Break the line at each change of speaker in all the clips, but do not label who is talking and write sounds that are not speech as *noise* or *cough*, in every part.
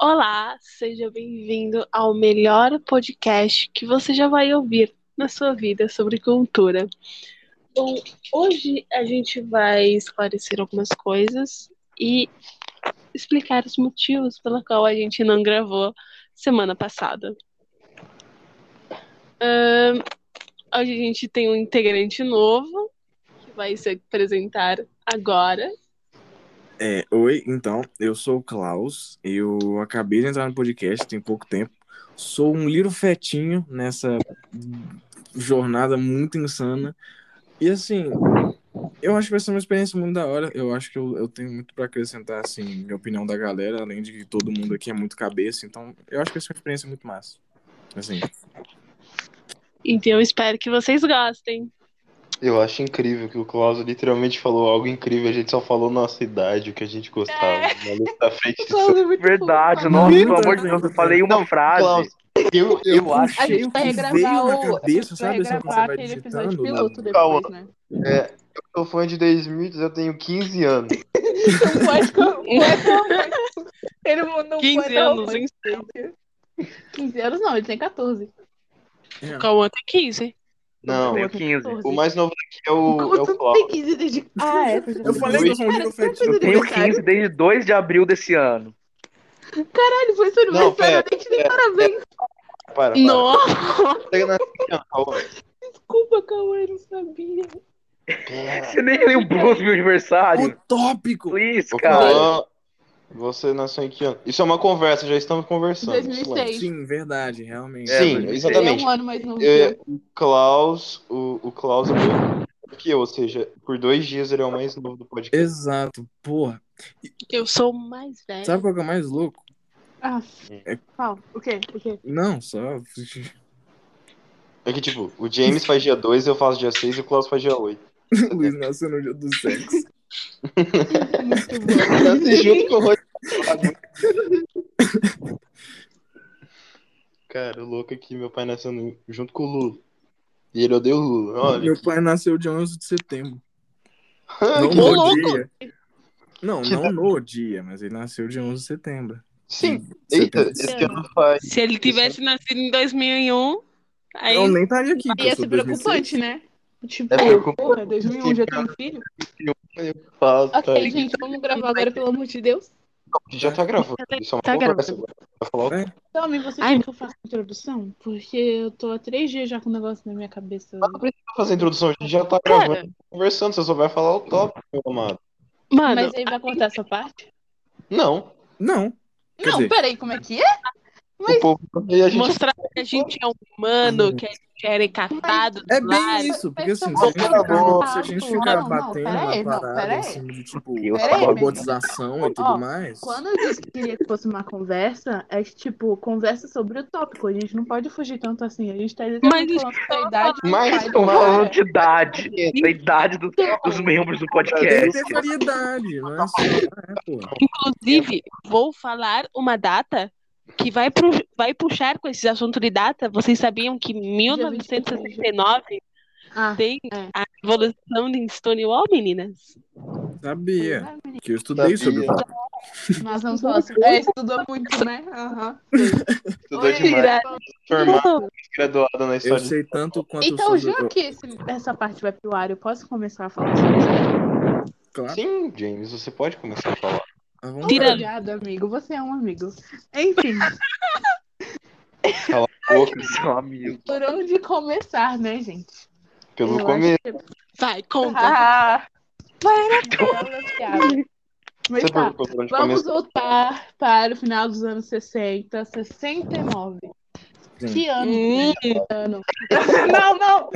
Olá, seja bem-vindo ao melhor podcast que você já vai ouvir na sua vida sobre cultura. Bom, hoje a gente vai esclarecer algumas coisas e explicar os motivos pela qual a gente não gravou semana passada. Hoje a gente tem um integrante novo que vai se apresentar agora.
É, oi, então, eu sou o Klaus, eu acabei de entrar no podcast tem pouco tempo, sou um little fetinho nessa jornada muito insana, e assim, eu acho que vai ser uma experiência muito da hora, eu acho que eu, eu tenho muito pra acrescentar, assim, minha opinião da galera, além de que todo mundo aqui é muito cabeça, então eu acho que vai ser uma experiência muito massa, assim,
Então eu espero que vocês gostem.
Eu acho incrível que o Klaus literalmente falou algo incrível, a gente só falou nossa idade, o que a gente gostava. O à frente disso.
Verdade, nossa, pelo amor de Deus, eu falei uma
Não,
frase.
Klaus, eu, eu,
Eu acho.
A gente
o
vai
que
regravar
veio na
o.
cabeça, sabe, assim, você
regravar
vai
aquele episódio piloto depois,
Calma.
né?
é, eu sou fã de 2000, eu tenho 15 anos.
Não pode pode- Ele não
15
pode
anos, hein?
15 anos não, ele tem 14.
É.
Cauã tem 15.
Não,
tenho 15.
o mais novo daqui é o,
Como
é o
tu
Klaus.
tem 15 desde. Ah, é.
Eu falei que eu
tenho
aniversário?
15 desde 2 de abril desse ano.
Caralho, foi seu aniversário, eu nem te dei parabéns.
Para, para.
Nossa!
Desculpa, Cauã, eu não sabia.
Pera.
Você nem lembrou do meu aniversário.
Utópico!
Please,
Ô,
cara.
Você nasceu em que ano? Isso é uma conversa, já estamos conversando.
2006.
Sim, verdade, realmente.
É,
Sim,
Ele é
exatamente.
um ano mais novo eu.
o Klaus, o, o Klaus é novo que eu, ou seja, por dois dias ele é o mais novo do podcast.
Exato, porra.
Eu sou o mais velho.
Sabe qual que é o mais louco?
Ah,
É-.
O quê? O quê?
Não, só.
É que, tipo, o James faz dia 2, eu faço dia 6 e o Klaus faz dia 8. *laughs*
O Luiz nasceu no dia do sexo.
Muito bom.
Nasce junto com o Rodrigo. Cara, o louco aqui, meu pai nasceu no- junto com o Lula. E ele odeia o Lula. Olha.
Meu pai nasceu dia 11 de setembro. *laughs* Não no
louco!
dia. Não,
Que
não
da-
no dia, mas ele nasceu dia 11 de setembro.
Sim, eita,
77.
esse ano faz.
Se ele tivesse nascido em 2001, aí
Eu nem estaria aqui.
Ia ser preocupante,
2006.
né? Tipo,
É
porra, 2001 já tem um filho?
Faz, tá
Ok,
aí.
gente, vamos gravar agora, pelo amor de Deus.
A gente já tá gravando. Isso é uma
Tá
conversa
gravando.
agora. Vai falar o.
Então, amigo, você
Ai.
quer que eu faça a introdução? Porque eu tô há três dias já com o negócio na minha cabeça.
Mas não precisa fazer a introdução, a gente já tá
Cara.
gravando, conversando, você só vai falar o tópico, meu amado.
Mano,
Mas aí vai cortar essa parte?
Não,
Não. Quer
não,
dizer,
peraí, como é que é?
O povo. A gente
mostrar que a gente é humano, que a gente é recatado.
é bem isso, porque assim, se
Mas
a gente
tá bom.
ficar, se a gente
Não,
ficar
não,
batendo
peraí,
na
não,
parada
peraí.
assim, de tipo,
Peraí,
robotização e tudo
Ó,
mais.
Quando eu disse que queria que fosse uma conversa, é que, tipo, conversa sobre o tópico. A gente não pode fugir tanto assim. A gente tá
Mas
falando da idade
Mas Mas-
falando de idade, da idade do- dos membros do
Tem
podcast.
ter variedade, não é. É.
Inclusive, vou falar uma data que vai, pro, vai puxar com esse assunto de data. Vocês sabiam que em 1969
Ah,
tem
é.
a Revolução de Stonewall, meninas?
Sabia. Que eu estudei sobre o
Sabia.
tópico.
nós vamos falar sobre. É, estudou muito, né? Aham.
Estudou
Oi,
demais.
Ira.
Formada, graduada na
Eu
história.
sei tanto quanto
Então,
sobre
já
o-
que esse- essa parte vai pro ar, eu posso começar a falar sobre isso?
Claro,
Sim, James, você pode começar a falar.
Tira. Obrigada, amigo. Você é um amigo. Enfim,
Boca, *laughs*
Seu amigo.
por onde começar, né, gente?
pelo
Eu
começo.
que-
Vai, conta.
Ah, piadas. *laughs* Mas
Você
tá, vamos voltar para o final dos anos 60, 69.
Sim.
Que ano?
Hum,
ano? *laughs* Não, não!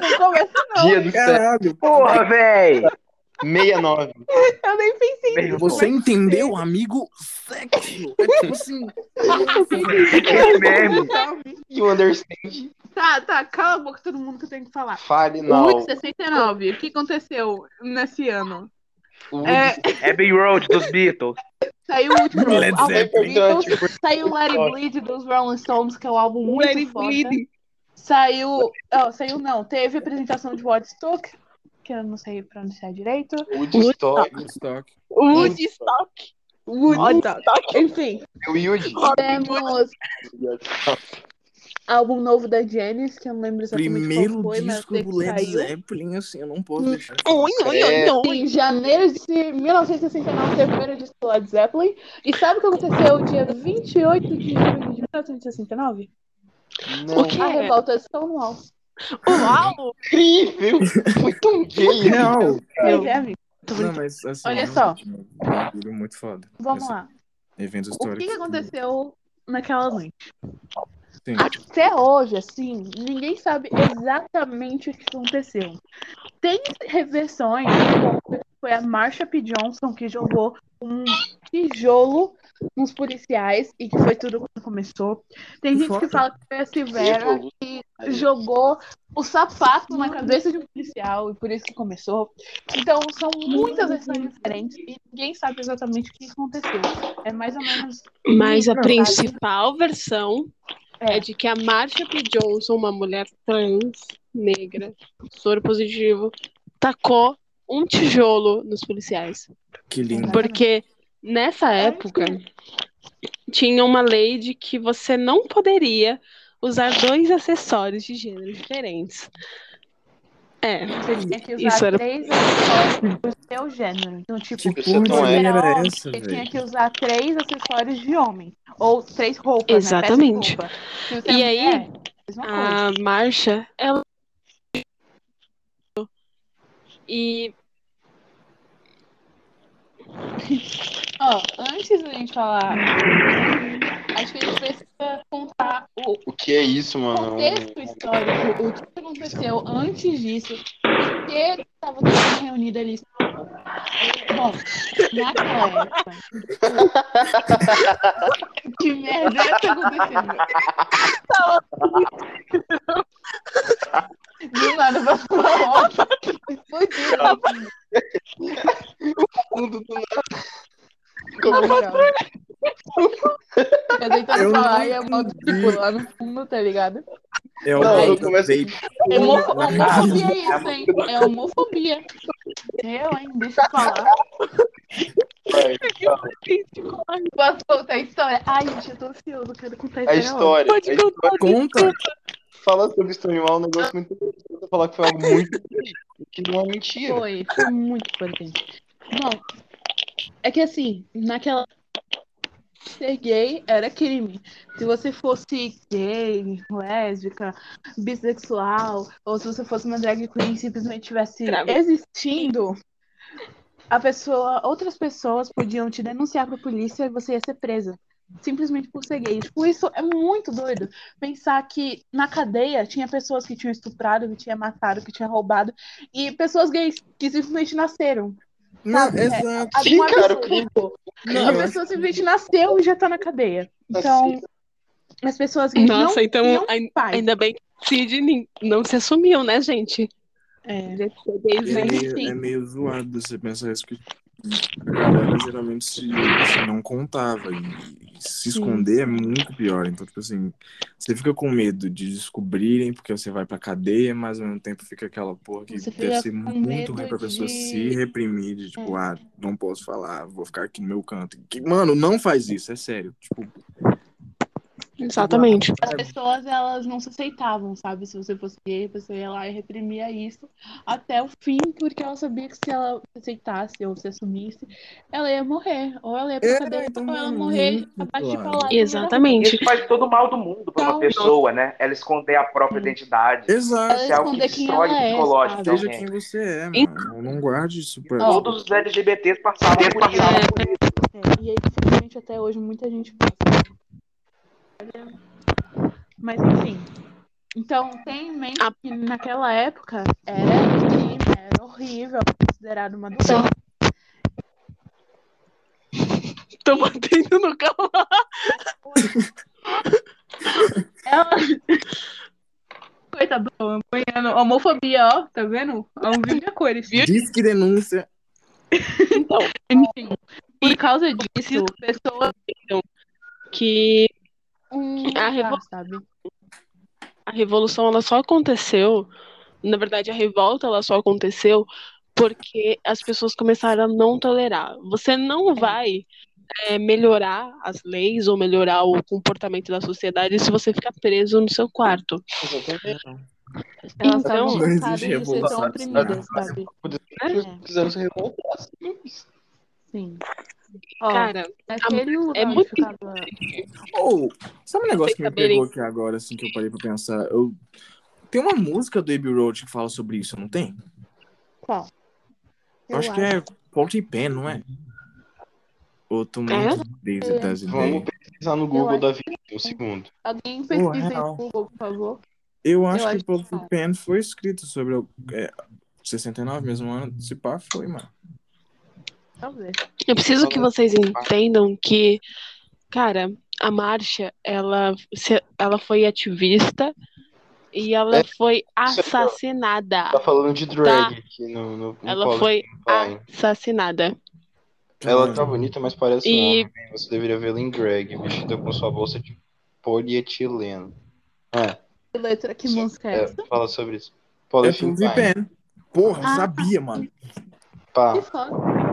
Não começa não.
Dia do céu,
Caralho,
Porra, véi!
69.
Eu nem pensei
Meu
você entendeu, amigo? Sexo. É tipo assim.
Que é mesmo?
You understand?
Tá, tá, cala a boca todo mundo que eu tenho que falar.
Fale
O
now.
69, o que aconteceu nesse ano?
O
É, *laughs*
Abbey Road dos Beatles.
saiu o último álbum
é
Beatles, saiu Let It Bleed dos Rolling Stones, que é um álbum muito
Let
foda.
bleed.
Saiu, ó, saiu não, teve apresentação de Woodstock, que eu não sei pronunciar direito.
Woodstock.
Woodstock.
Woodstock.
Woodstock. Enfim, temos álbum novo da Janis, que eu não lembro exatamente
Primeiro
qual foi, mas
disco
sei
do
que
Led. Zeppelin, assim, eu não posso deixar.
Oi, oi, oi,
É.
oi.
Em janeiro de 1969 teve o primeiro disco do Led Zeppelin. E sabe o que aconteceu dia 28 de julho de 1969?
Não,
O quê?
A revolta de Stonewall.
Uau!
incrível! Foi tão gay.
Real.
Pois é, amigo.
Não, mas assim,
Olha
um bagulho muito foda.
Vamos
Esse
lá.
Evento
O
histórico.
que, que aconteceu naquela noite?
Sim.
Até hoje, assim, ninguém sabe exatamente o que aconteceu. Tem reversões, como foi a Marsha P. Johnson que jogou um tijolo nos policiais e que foi tudo quando começou. Tem gente que fala que foi a Silvera que jogou o sapato na cabeça de um policial e por isso que começou. Então, são muitas versões diferentes e ninguém sabe exatamente o que aconteceu. É mais ou menos.
Mas a principal versão
É.
é de que a Marsha P. Johnson, uma mulher trans, negra, soro positivo, tacou um tijolo nos policiais.
Que lindo.
Porque nessa época tinha uma lei de que você não poderia usar dois acessórios de gênero diferentes. É,
Você tinha que usar
Isso era-
três acessórios do seu gênero. Então, tipo,
é
de
tão
lei era
Geralmente,
essa,
você tinha que usar três acessórios de homem. Ou três roupas,
Exatamente.
né? Peça de roupa. Você
E
é
aí,
mulher, coisa.
a Marsha, ela. E
Ó, antes da gente falar, acho que a gente precisa contar o
O que é isso, mano?
contexto histórico, o que aconteceu antes disso, por que estava todo mundo reunido ali. Bom, naquela época. que merda é que tá acontecendo? Do nada vai falar óbvio. Explodiu.
Fundo do nada.
Não, legal. Eu tentando
Eu
falar
não
e eu boto, tipo, lá no fundo, tá ligado?
É o
Não, eu
vape.
É homo- homofobia é isso, hein? É homofobia. Eu, hein? Deixa eu falar. Posso contar a história? Ai, gente, eu tô ansioso, quero contar a
A
história. logo.
história. a história-
Conta.
Fala sobre Stonewall é um negócio muito. Eu falar que foi algo muito que não é mentira.
Foi, foi muito importante. Bom, é que assim, naquela. Ser gay era crime. Se você fosse gay, lésbica, bissexual, ou se você fosse uma drag queen e simplesmente estivesse existindo, a pessoa, outras pessoas podiam te denunciar pra polícia e você ia ser presa. Simplesmente por ser gay. Tipo, isso é muito doido. Pensar que na cadeia tinha pessoas que tinham estuprado, que tinham matado, que tinham roubado, e pessoas gays que simplesmente nasceram.
Não,
Sabe, é.
exato.
A-
Sim, cara,
absurdo.
Não,
a pessoa simplesmente nasceu e já tá na cadeia. Então, as pessoas gays
Nossa,
não
então
pais.
ainda bem que nin- não se assumiu, né, gente?
É.
É meio, é meio zoado você pensar isso que a galera geralmente se, não contava. E, se
Sim.
esconder é muito pior. Então, tipo assim, você fica com medo de descobrirem porque você vai pra cadeia, mas ao mesmo tempo fica aquela porra que
Você
deve ser muito ruim pra pessoa
de-
se reprimir, de tipo, ah, não posso falar, vou ficar aqui no meu canto. Que, mano, não faz isso, é sério. Tipo,
Exatamente.
As pessoas, elas não se aceitavam, sabe? Se você fosse gay, a pessoa ia lá e reprimia isso até o fim, porque ela sabia que se ela se aceitasse ou se assumisse, ela ia morrer. Ou ela ia pra
É,
cadeia,
então,
ou ela morrer abaixo de palavras.
Exatamente.
Isso faz todo o mal do mundo pra uma
Então,
pessoa, né? Ela esconder a própria
Sim.
identidade.
exato.
Ela
Isso é algo que destrói o
é,
psicológico?
Seja quem você é, mano. Não guarde isso pra.
Todos os LGBTs passaram por isso.
É, e aí, infelizmente, até hoje, muita gente passa. Mas, enfim. Então, tem em mente
A-
que naquela época era crime, era horrível, considerado uma doença.
Tô batendo no carro. *laughs*
Ela... Coitado, apanhando homofobia, ó, tá vendo? É um vídeo de cores.
Diz que denúncia.
Então,
Enfim, por causa disso, pessoas...
que
Um...
A revol-
sabe?
a revolução ela só aconteceu, na verdade a revolta ela só aconteceu porque as pessoas começaram a não tolerar. Você não vai é, melhorar as leis ou melhorar o comportamento da sociedade se você ficar preso no seu quarto.
Exatamente.
Elas
Então,
não existe revolução,
se revoltar.
Sim. Ó,
Cara,
naquele lugar
é muito
ficava...
Ou, sabe um negócio
Vocês
que me pegou aqui agora, assim, que eu parei pra pensar? Eu... Tem uma música do Abbey Road que fala sobre isso, não tem?
Qual?
Eu, acho que é Porty Pen, não é? Ou tô muito
É?
desde das
Vamos pesquisar no Google da vida, um segundo.
Alguém pesquisa no Google, por favor.
Eu acho
Eu
que
acho que não.
Pen foi escrito sobre o é, 69, mesmo ano. Se pá, foi, mano.
Talvez.
eu preciso que vocês entendam que, cara, a marcha, ela, se- ela foi ativista e ela
É,
foi
é
assassinada.
Tá falando de drag aqui no, no, no
Ela foi
Pine.
assassinada.
Ela tá bonita, mas parece
E-
um homem. Você deveria vê-la em drag, vestida com sua bolsa de polietileno. É,
Que letra, que música é
é,
essa?
fala sobre isso.
É Pen. Porra,
Ah,
sabia, mano.
Pá.
Que foda.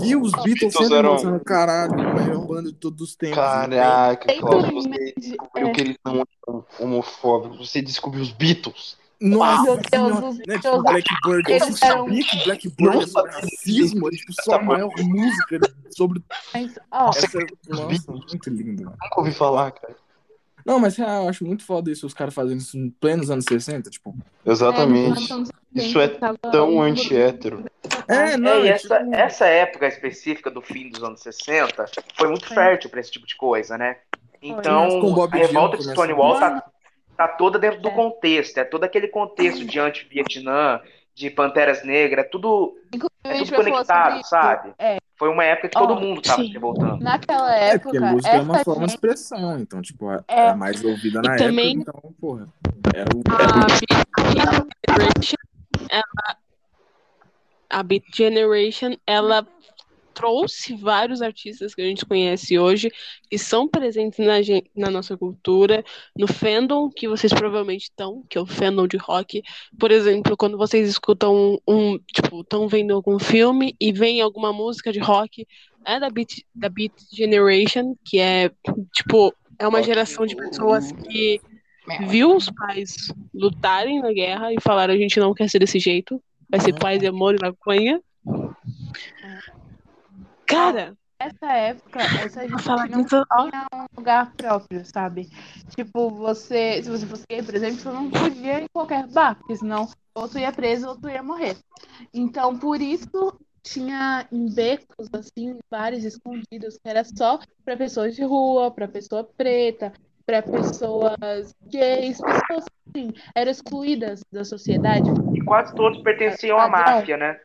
Vi os Beatles
Beatles eram-
mostrando, caralho, a melhor banda de todos os tempos.
Caraca, Klaus,
também,
você
né, de-
descobriu
é.
que eles não eram homofóbicos. Você descobriu os Beatles.
Nossa,
Meu Deus,
senhora.
os
né?
Beatles-
Tipo, Blackbird.
eram-
sabia que Blackbird é
sabia.
racismo? É tipo só a maior música sobre
Mas, ó,
Nossa,
essa. Nossa, muito lindo, mano.
Nunca ouvi falar, cara.
Não, mas real, eu acho muito foda isso, os caras fazendo isso em plenos anos 60, tipo.
Exatamente. Isso é Tão anti-hétero.
É, não,
É,
é
essa,
tipo-
essa época específica do fim dos anos 60 foi muito fértil pra esse tipo de coisa, né? Então, a revolta de. Stonewall tá, tá toda dentro do
É.
contexto, é todo aquele contexto de anti-Vietnã, de Panteras Negras, é tudo, é tudo conectado, sabe?
É.
Foi uma época que todo mundo tava
sim.
se revoltando.
Naquela
É,
época,
porque a música é uma forma de
gente,
expressão, então, tipo, é,
É.
a mais ouvida na
E
época,
também-
então, porra. Era o.
Generation, ela, a Beat Generation, ela trouxe vários artistas que a gente conhece hoje, que são presentes na, gen- na nossa cultura, no fandom que vocês provavelmente estão, que é o fandom de rock. Por exemplo, quando vocês escutam um, um, tipo, estão vendo algum filme e vem alguma música de rock, é da Beat, da Beat Generation, que é, tipo, é uma geração de pessoas que viu os pais lutarem na guerra e falaram a gente não quer ser desse jeito, vai ser paz e amor e maconha. Cara,
essa época, essa gente
falar
não tinha um lugar próprio, sabe? Tipo, você, se você fosse gay, por exemplo, você não podia ir em qualquer bar, porque senão ou tu ia preso ou tu ia morrer. Então, por isso tinha em becos, assim, bares escondidos, que era só para pessoas de rua, para pessoa preta, para pessoas gays, pessoas assim, eram excluídas da sociedade.
E quase todos pertenciam à máfia, né?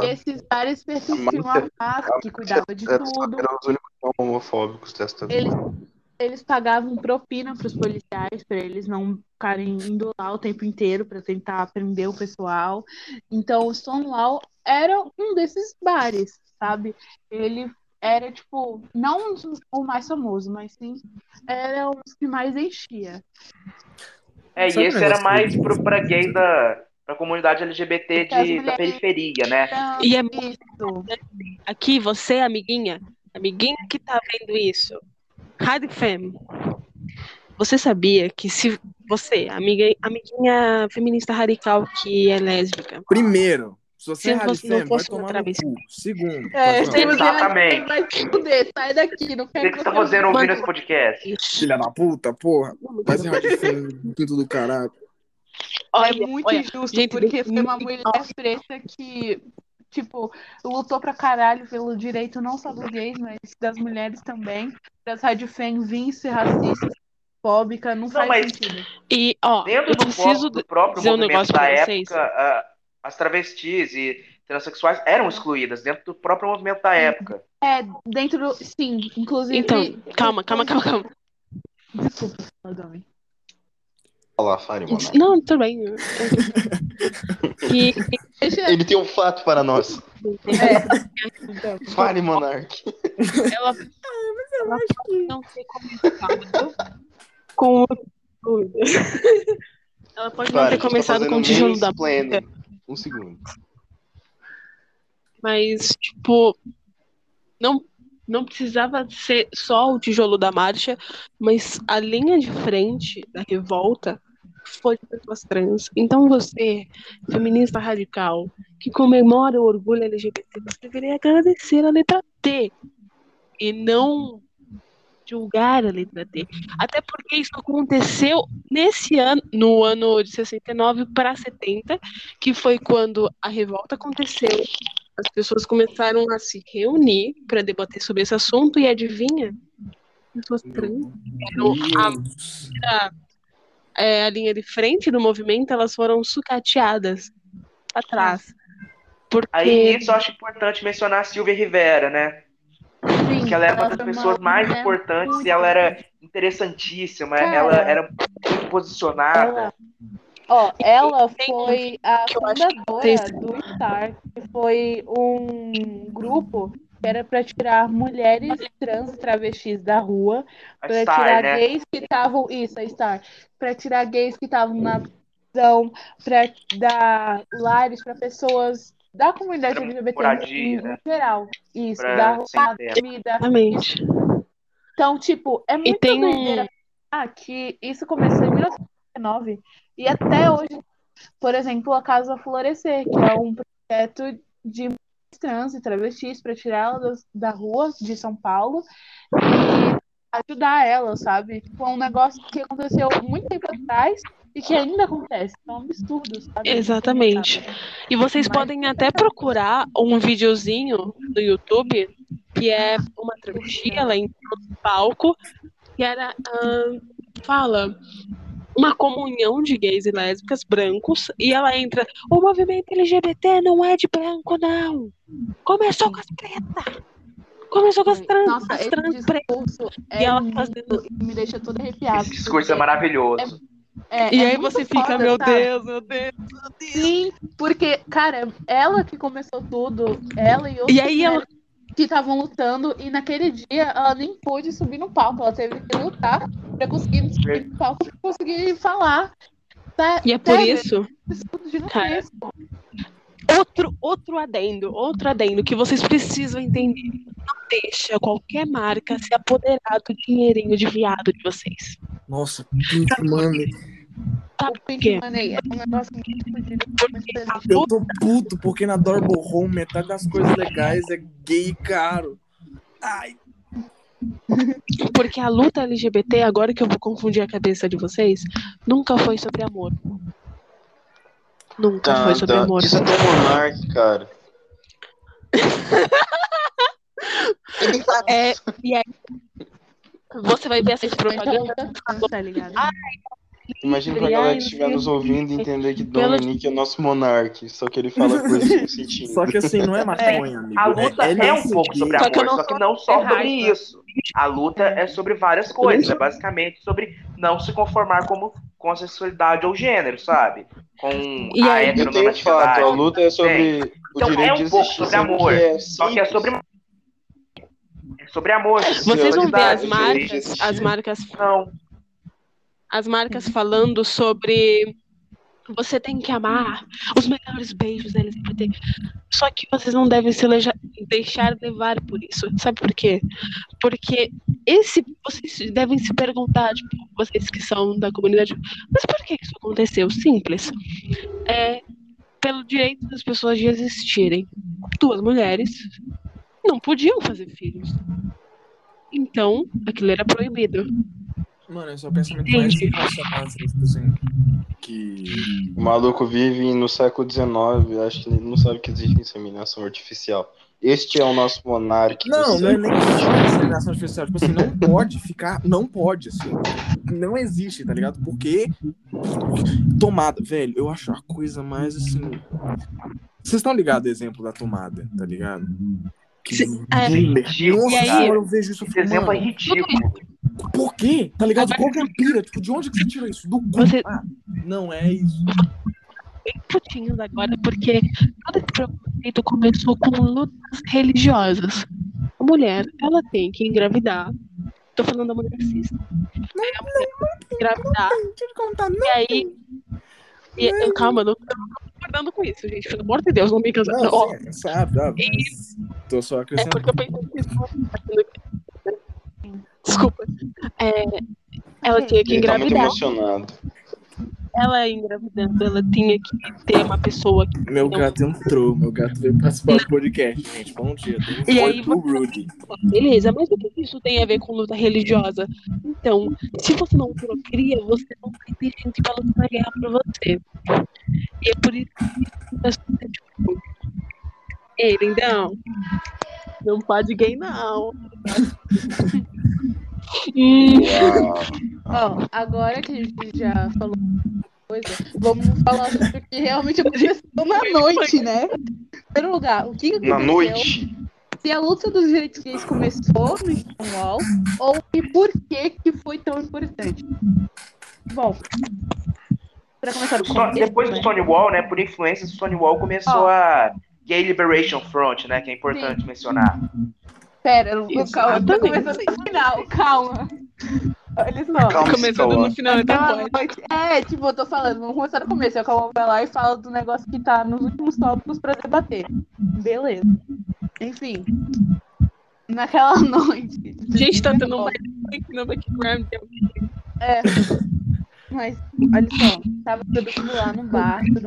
E esses bares pertenciam à máfia, que cuidava de tudo.
eram os únicos homofóbicos desta
Eles, eles pagavam propina para os policiais, para eles não ficarem indo lá o tempo inteiro para tentar prender o pessoal. Então, o Stonewall era um desses bares, sabe? Ele era, tipo, não o mais famoso, mas sim, era um dos que mais enchia.
É,
Sabe
e esse era mais pro, pra gays da pra comunidade LGBT de, da periferia, né?
E é
isso.
aqui você, amiguinha, amiguinha que tá vendo isso, Rádio Fem, você sabia que se você, amiga, amiguinha feminista radical que é lésbica,
Primeiro, se você
Se
é
não
fêmea, vai tomar no cu. Segundo,
É, você
Exatamente.
vai se fuder, sai daqui, não
O
quero
que, que você tá fazendo ouvindo
Mano.
esse podcast?
filha da puta, porra. Vai rádio fêmea, pinto do caralho.
olha,
é muito
olha,
injusto,
gente,
porque foi uma mulher preta que, tipo, lutou pra caralho pelo direito não só dos gays, mas das mulheres também. Das rádio fem vir ser racista, fóbica, não, faz
mas-
sentido.
e ó,
Dentro
eu preciso
do próprio
dizer um negócio
da
pra
época,
vocês.
Ah, as travestis e transexuais eram excluídas dentro do próprio movimento da época.
É, dentro do. Sim, inclusive.
Então, calma, calma, calma, calma.
Desculpa, Domi.
Olha lá, Fari, mano.
Não, tudo bem. *laughs* E.
Ele tem um fato para nós.
É. *laughs*
Fale, Monark.
ela, ela pode não ter começado com o Ela pode não ter
tá
começado com o tijolo da
mansplaining. Um segundo.
Mas, tipo, não, Não precisava ser só o tijolo da marcha, mas a linha de frente da revolta foi de pessoas trans. Então você, feminista radical, que comemora o orgulho LGBT, você deveria agradecer a letra T e não julgar a letra T. Até porque isso aconteceu nesse ano, no ano de 69 para 70, que foi quando a revolta aconteceu. As pessoas começaram a se reunir para debater sobre esse assunto e adivinha? Pessoas trans eram a, é, a linha de frente do movimento, elas foram sucateadas atrás. Porque...
Aí isso eu acho importante mencionar a Silvia Rivera, né?
Sim,
que ela era uma das pessoas
uma
mais importantes
muito
e ela era interessantíssima,
Cara.
ela era muito posicionada.
Ela, ó, ela foi a fundadora do STAR, que foi um grupo que era para tirar mulheres trans e travestis da rua, para tirar
né?
gays que estavam, isso, a STAR, para tirar gays que estavam na prisão, para dar lares para pessoas da comunidade LGBT
moradia,
no
né?
geral. Isso,
Pra
dar roupa, comida,
Exatamente.
então, tipo, é muito
tem um-
doideira que isso começou em 1999 e até hoje, por exemplo, a Casa Florescer, que é um projeto de mulheres trans e travestis para tirá-las da rua de São Paulo e ajudar elas, sabe? Tipo, é um negócio que aconteceu muito tempo atrás e que ainda acontece. É um absurdo, sabe?
Exatamente. E vocês
Mas-
podem até procurar um videozinho no YouTube que é uma travesti, ela entrou no palco e era, ahn, fala, uma comunhão de gays e lésbicas brancos e ela entra, o movimento LGBT não é de branco, não. Começou com as pretas. Começou com as trans,
Nossa,
as trans pretas.
discurso
E
é
ela fazendo-
me deixa toda arrepiada.
Esse discurso é
porque
maravilhoso.
é-
E
é
aí você fica,
foda,
meu
sabe?
Deus, meu Deus.
Sim, porque, cara, ela que começou tudo, ela e outras
E aí ela
que estavam lutando, e naquele dia ela nem pôde subir no palco, ela teve que lutar pra conseguir subir no palco, pra conseguir falar. Tá,
E é por isso
gigantesco.
Outro, outro adendo, outro adendo que vocês precisam entender. Não deixa qualquer marca se apoderar do dinheirinho de viado de vocês.
Nossa, Pink Money.
O
por quê?
Pink Money é um negócio muito fodido.
Eu tô puto porque na Dorble Home metade das coisas legais é gay e caro. Ai,
Porque a luta LGBT, agora que eu vou confundir a cabeça de vocês, nunca foi sobre amor. Nunca
Tá,
foi sobre
tá.
amor.
Isso é até monarque, cara. *laughs*
É, e aí, você vai ver essas
Principalmente a
propagandas.
luta trans, tá ligado?
Imagina pra galera que estiver nos ouvindo entender que Dominique é nosso monarque, só que ele fala *laughs* coisas sem sentido.
só que assim, não é maconha, amigo.
A luta é,
é
um
nesse
pouco sobre
Só que
amor,
não
só que não só
é
sobre
raiva.
isso. A luta é sobre várias coisas. É basicamente sobre não se conformar como, com a sexualidade ou gênero, sabe? Com
E
a
tem fato, a
heteronormatividade.
luta é sobre o
Então,
direito
é um
de
pouco sobre amor,
é
Só que é sobre. É sobre amor.
Vocês vão ver as marcas, as marcas
Não.
as marcas falando sobre você tem que amar os melhores beijos da LGBT. Só que vocês não devem se leja- deixar levar por isso. Sabe por quê? Porque esse vocês devem se perguntar, tipo, vocês que são da comunidade, mas por que isso aconteceu? Simples. É pelo direito das pessoas de existirem. Duas mulheres não podiam fazer filhos. Então, aquilo era proibido.
Mano, esse é o pensamento mais irracional, assim, tipo assim, que...
O maluco vive no século XIX, acho que ele não sabe que existe inseminação artificial. Este é o nosso monarca.
Não, não é nem inseminação artificial. Tipo assim, não pode ficar. Não pode, assim. Não existe, tá ligado? Porque. Tomada, velho, eu acho a coisa mais assim. Vocês estão ligados ao exemplo da tomada, tá ligado? Que
é.
gamer.
Ridículo,
Nossa
aí-
eu vejo isso
Esse exemplo é
mano,
ridículo.
Por quê? Tá ligado? Qual que é? Tipo, de onde que você tirou isso? Do cu.
Você-
Ah, não é isso.
bem putinhos agora, porque todo esse preconceito começou com lutas religiosas. A mulher, ela tem que engravidar. Tô falando da mulher cis. É, a mulher tem que engravidar.
Deixa eu te contar, não.
E aí. E, eu- calma, eu não eu não tô concordando com isso, gente. Pelo amor de Deus, não me cansa.
Não, sim, sabe, sabe, mas Tô só
É
acrescentando.
porque eu pensei que isso Desculpa. É, ela tinha que
Ele tá muito
engravidar.
emocionado.
Ela engravidando, ela tinha que ter uma pessoa que.
Meu gato entrou, meu gato veio participar do podcast, gente. Bom dia. Um
E aí
pro Rudy.
Beleza, mas o que isso tem a ver com luta religiosa? Então, se você não procria, você não vai ter gente pra lutar guerra pra você. E é por isso que você tipo. Ei, lindão. Não pode gay, não. Hum.
Ó, agora que a gente já falou coisa, vamos falar sobre o que realmente aconteceu na noite, né? Em primeiro lugar, o que que
Na
aconteceu?
noite.
Se a luta dos direitos gays começou no Stonewall, ou e por que que foi tão importante. Bom, pra começar
Sto-
começo,
Depois do
né?
Stonewall, né, por influência do Stonewall, começou
Ó.
a Gay Liberation Front, né, que é importante mencionar.
Pera, não- calma, tá
Exatamente.
começando no final, calma. Olha só.
Calma,
começando no final, pode.
noite- É, tipo, eu tô falando, vamos começar do começo. A Calma vai lá e fala do negócio que tá nos últimos tópicos pra debater. Beleza. Enfim. Naquela *laughs* noite.
Gente, tá tendo um baile no background.
É. Mas, olha só, tava todo mundo lá no bar, tudo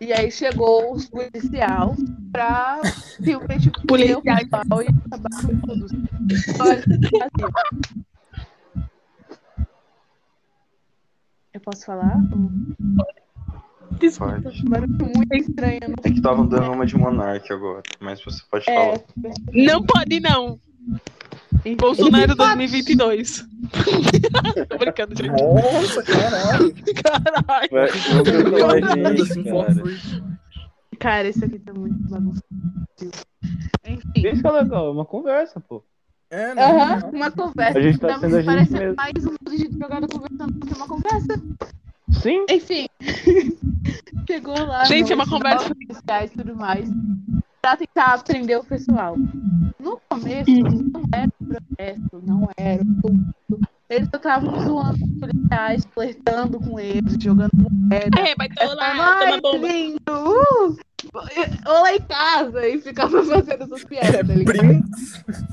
E aí chegou os policial pra simplesmente prender o pessoal e acabar com tudo. Olha, assim. Eu posso falar?
Desculpa.
Pode.
Muito estranho.
É que tava dando uma de Monark agora, mas você pode
É,
falar.
Não pode, não.
Enfim.
Bolsonaro 2022. *laughs* Tô brincando, gente.
Nossa, caralho.
Caralho.
Vai, cara.
esse aqui tá muito bagunçado. Enfim.
Isso que é legal, é uma conversa, pô.
É, né?
Aham, uma conversa.
A gente tá sendo a gente
Parece
mesmo.
mais um de gente jogada conversando do que uma conversa.
Sim,
Enfim. *laughs* Chegou lá.
Gente, é uma conversa.
E tudo mais. Pra tentar prender o pessoal. No começo,
Uhum.
não era um protesto, não era um tumulto. Eles estavam zoando os policiais, flertando com eles, jogando moeda.
É, vai ter lá, toma bomba.
lindo! Uh! Ou lá em casa e ficava fazendo essas piadas, tá ligado?
Primo.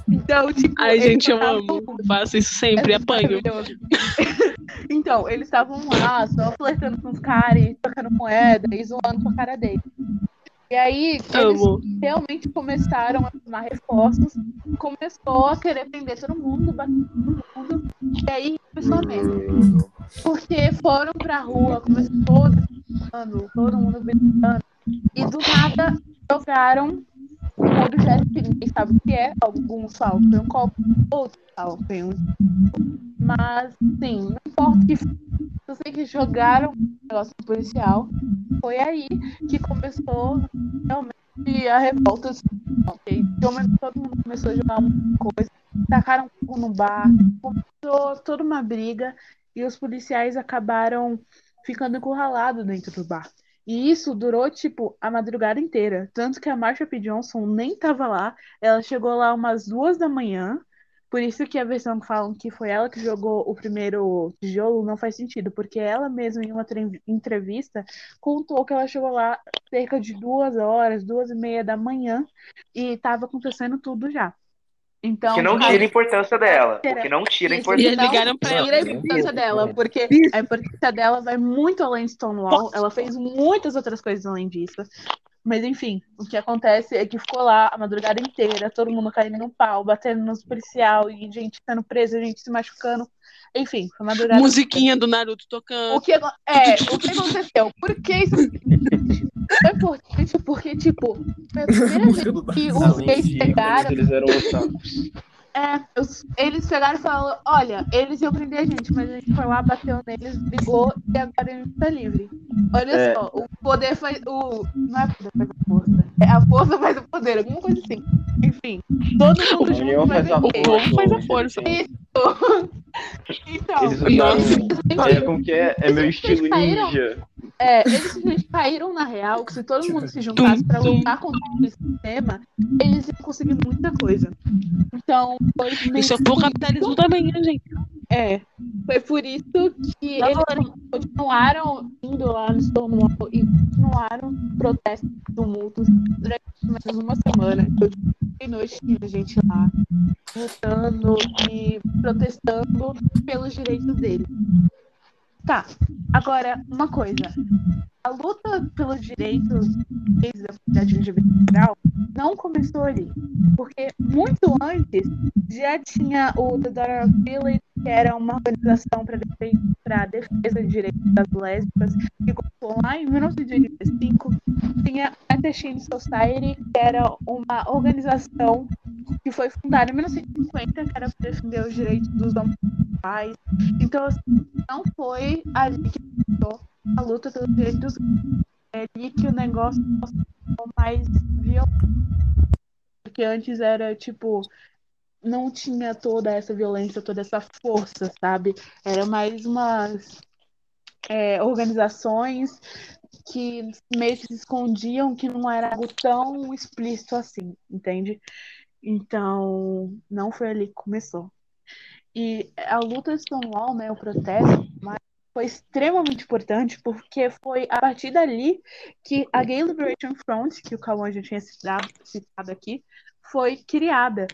Então, tipo.
Ai, gente, eu amo. Faço isso sempre,
É
apanho. *laughs*
então, eles estavam lá, só flertando com os caras e tocando moeda e zoando com a cara deles. E aí, eles realmente começaram a tomar reforços, começou a querer prender todo mundo, bater todo mundo, e aí começou a. Porque foram pra rua, começou todo mundo, todo mundo gritando, e do nada jogaram um objeto que ninguém sabe o que é, alguns falam que um copo, outros falam que um. Mas, sim, não importa o que eu sei que jogaram um negócio policial, foi aí que começou realmente a revolta. Momento todo mundo começou a jogar uma coisa, tacaram fogo no bar, começou toda uma briga e os policiais acabaram ficando encurralados dentro do bar. E isso durou, tipo, a madrugada inteira. Tanto que a Marsha P. Johnson nem tava lá. Ela chegou lá umas duas da manhã. Por isso que a versão que falam que foi ela que jogou o primeiro tijolo não faz sentido. Porque ela mesma, em uma tre- entrevista, contou que ela chegou lá cerca de duas horas, duas e meia da manhã. E tava acontecendo tudo já. Então,
que não tira a importância dela. O que não tira a
E
importância.
não
ligaram pra
tira a importância dela, porque a importância dela vai muito além de Stonewall. Ela fez muitas outras coisas além disso. Mas enfim, o que acontece é que ficou lá a madrugada inteira, todo mundo caindo no pau, batendo nos policial e gente sendo presa, gente se machucando. Enfim, foi madrugada.
Musiquinha do Naruto
O
tocando.
que, aco- é, o que aconteceu? Por que isso foi importante? Porque, tipo, foi a primeira vez que os gays pegaram.
eles eram otakus.
É, os- eles pegaram e falaram, olha, eles iam prender a gente, mas a gente foi lá, bateu neles, brigou e agora a gente tá livre. Olha
É.
só, o poder faz. O, não é poder faz a força. É a força faz o poder, alguma coisa assim. Enfim, todo mundo junto vai
faz a
vencer.
O povo faz a força.
Então,
Eles
eles-
É como que é? É meu estilo
caíram.
ninja.
É, eles simplesmente caíram na real que se todo mundo se juntasse pra lutar contra esse sistema, eles iam conseguir muita coisa. Então, foi
Isso é pro capitalismo também, né, gente?
É, foi por isso que
Da
eles continuaram indo lá no Stonewall e continuaram protestos, tumultos durante menos uma semana. E noite tinha gente lá lutando e protestando pelos direitos dele. Tá, agora, uma coisa. A luta pelos direitos da comunidade LGBT não começou ali. Porque muito antes já tinha o The Daughter of Village, que era uma organização para a defesa de direitos das lésbicas, que começou lá em 1985. Tinha a Teaching Society, que era uma organização que foi fundada em 1950, que era para defender os direitos dos homossexuais. Então, assim, não foi ali que começou a luta pelos direitos é ali que o negócio ficou mais violento. Porque antes era tipo. Não tinha toda essa violência, toda essa força, sabe? Era mais umas é, organizações que meio que se escondiam, que não era algo tão explícito assim, entende? Então, não foi ali que começou. E a luta de Stonewall, né, o protesto, mas foi extremamente importante porque foi a partir dali que a Gay Liberation Front, que o Cauã já tinha citado, citado aqui, foi criada.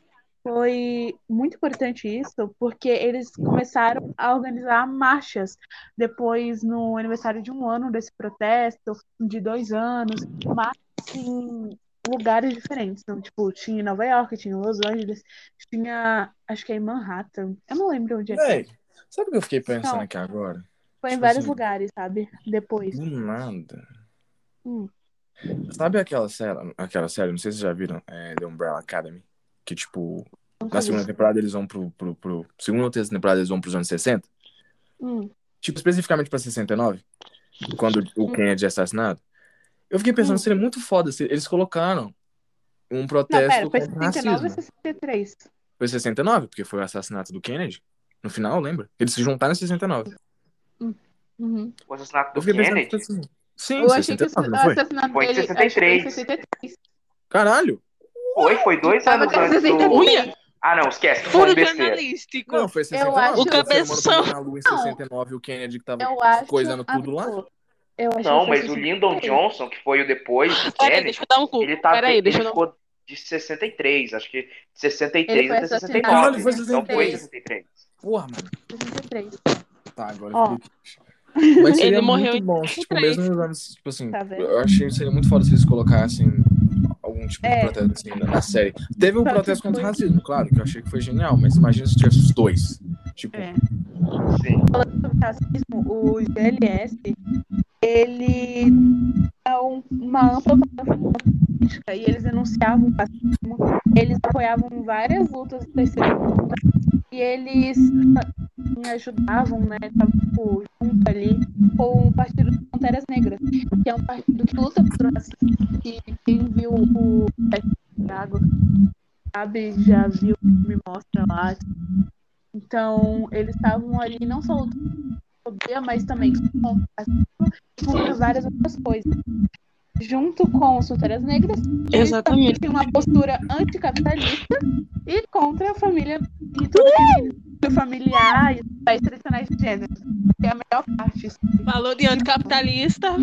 Foi muito importante isso, porque eles começaram a organizar marchas depois no aniversário de um ano desse protesto, de dois anos, marchas em lugares diferentes. Então, tipo, tinha em Nova York, tinha em Los Angeles, tinha, acho que é em Manhattan. Eu não lembro onde é. que
Véi, sabe o que eu fiquei pensando
Não.
aqui agora?
Foi em
tipo
vários
assim-
lugares, sabe? Depois.
Do nada.
Hum.
Sabe aquela série, aquela série, não sei se vocês já viram, é The Umbrella Academy? Que, tipo, na segunda temporada eles vão pro, pro, pro. Segunda ou terceira temporada eles vão pros anos 60?
Hum.
Tipo, especificamente pra 69? Quando o Kennedy é assassinado? Eu fiquei pensando,
Hum.
seria muito foda se eles colocaram um
Não,
protesto
pera, foi
contra o
69 ou
racismo.
63?
Foi 69, porque foi o assassinato do Kennedy. No final, lembra? Eles se juntaram em 69.
Uhum.
O assassinato
Eu
do
pensando,
Kennedy.
assim, sim,
Eu achei que o
69, não foi?
assassinato
Foi em
dele acho que
63.
foi em 63.
Caralho!
Foi, foi dois
Tava
anos antes do...
63.
Uia!
Ah, não, esquece.
Furo jornalístico.
Não, foi 69.
acho-
pô,
O
foi
cabeção.
Na Lua em
Não.
69 e o Kennedy que tava
Eu acho.
coisando tudo lá.
Eu acho
Não,
foi
mas o
63.
Lyndon Johnson, que foi o depois do Kennedy,
deixa eu dar um cu.
ele, tá,
Peraí,
ele
deixa eu dar um
ficou de 63, acho que de 63
Ele foi
até
assassinado
69.
Caralho, foi
Então foi
63.
63.
Porra, mano.
63.
Tá, agora
Ó.
Mas seria
Ele morreu
muito
em
bom, tipo,
63.
mesmo nos anos, tipo assim,
Tá
eu achei que seria muito foda se eles colocassem algum tipo de
É.
protesto assim na, na série. Teve um
Só
protesto contra o racismo, claro, que eu achei que foi genial, mas imagina se tivesse os dois. Tipo,
É.
Sim.
Falando sobre racismo, o GLS, ele é um- uma ampla plataforma política e eles denunciavam o racismo, eles apoiavam várias lutas do terceiro mundo e eles ajudavam, né, tipo, junto ali com o Partido das Panteras Negras, que é um partido que luta contra o racismo, que quem viu o Thiago sabe, já viu, me mostra lá. Então, eles estavam ali não só lutando mas também e contra várias outras coisas. Junto com os Panteras Negras,
Exatamente.
também têm uma postura anticapitalista e contra a família e tudo que é familiar e os pais tradicionais de gênero. Que é a melhor parte.
Falou de anticapitalista.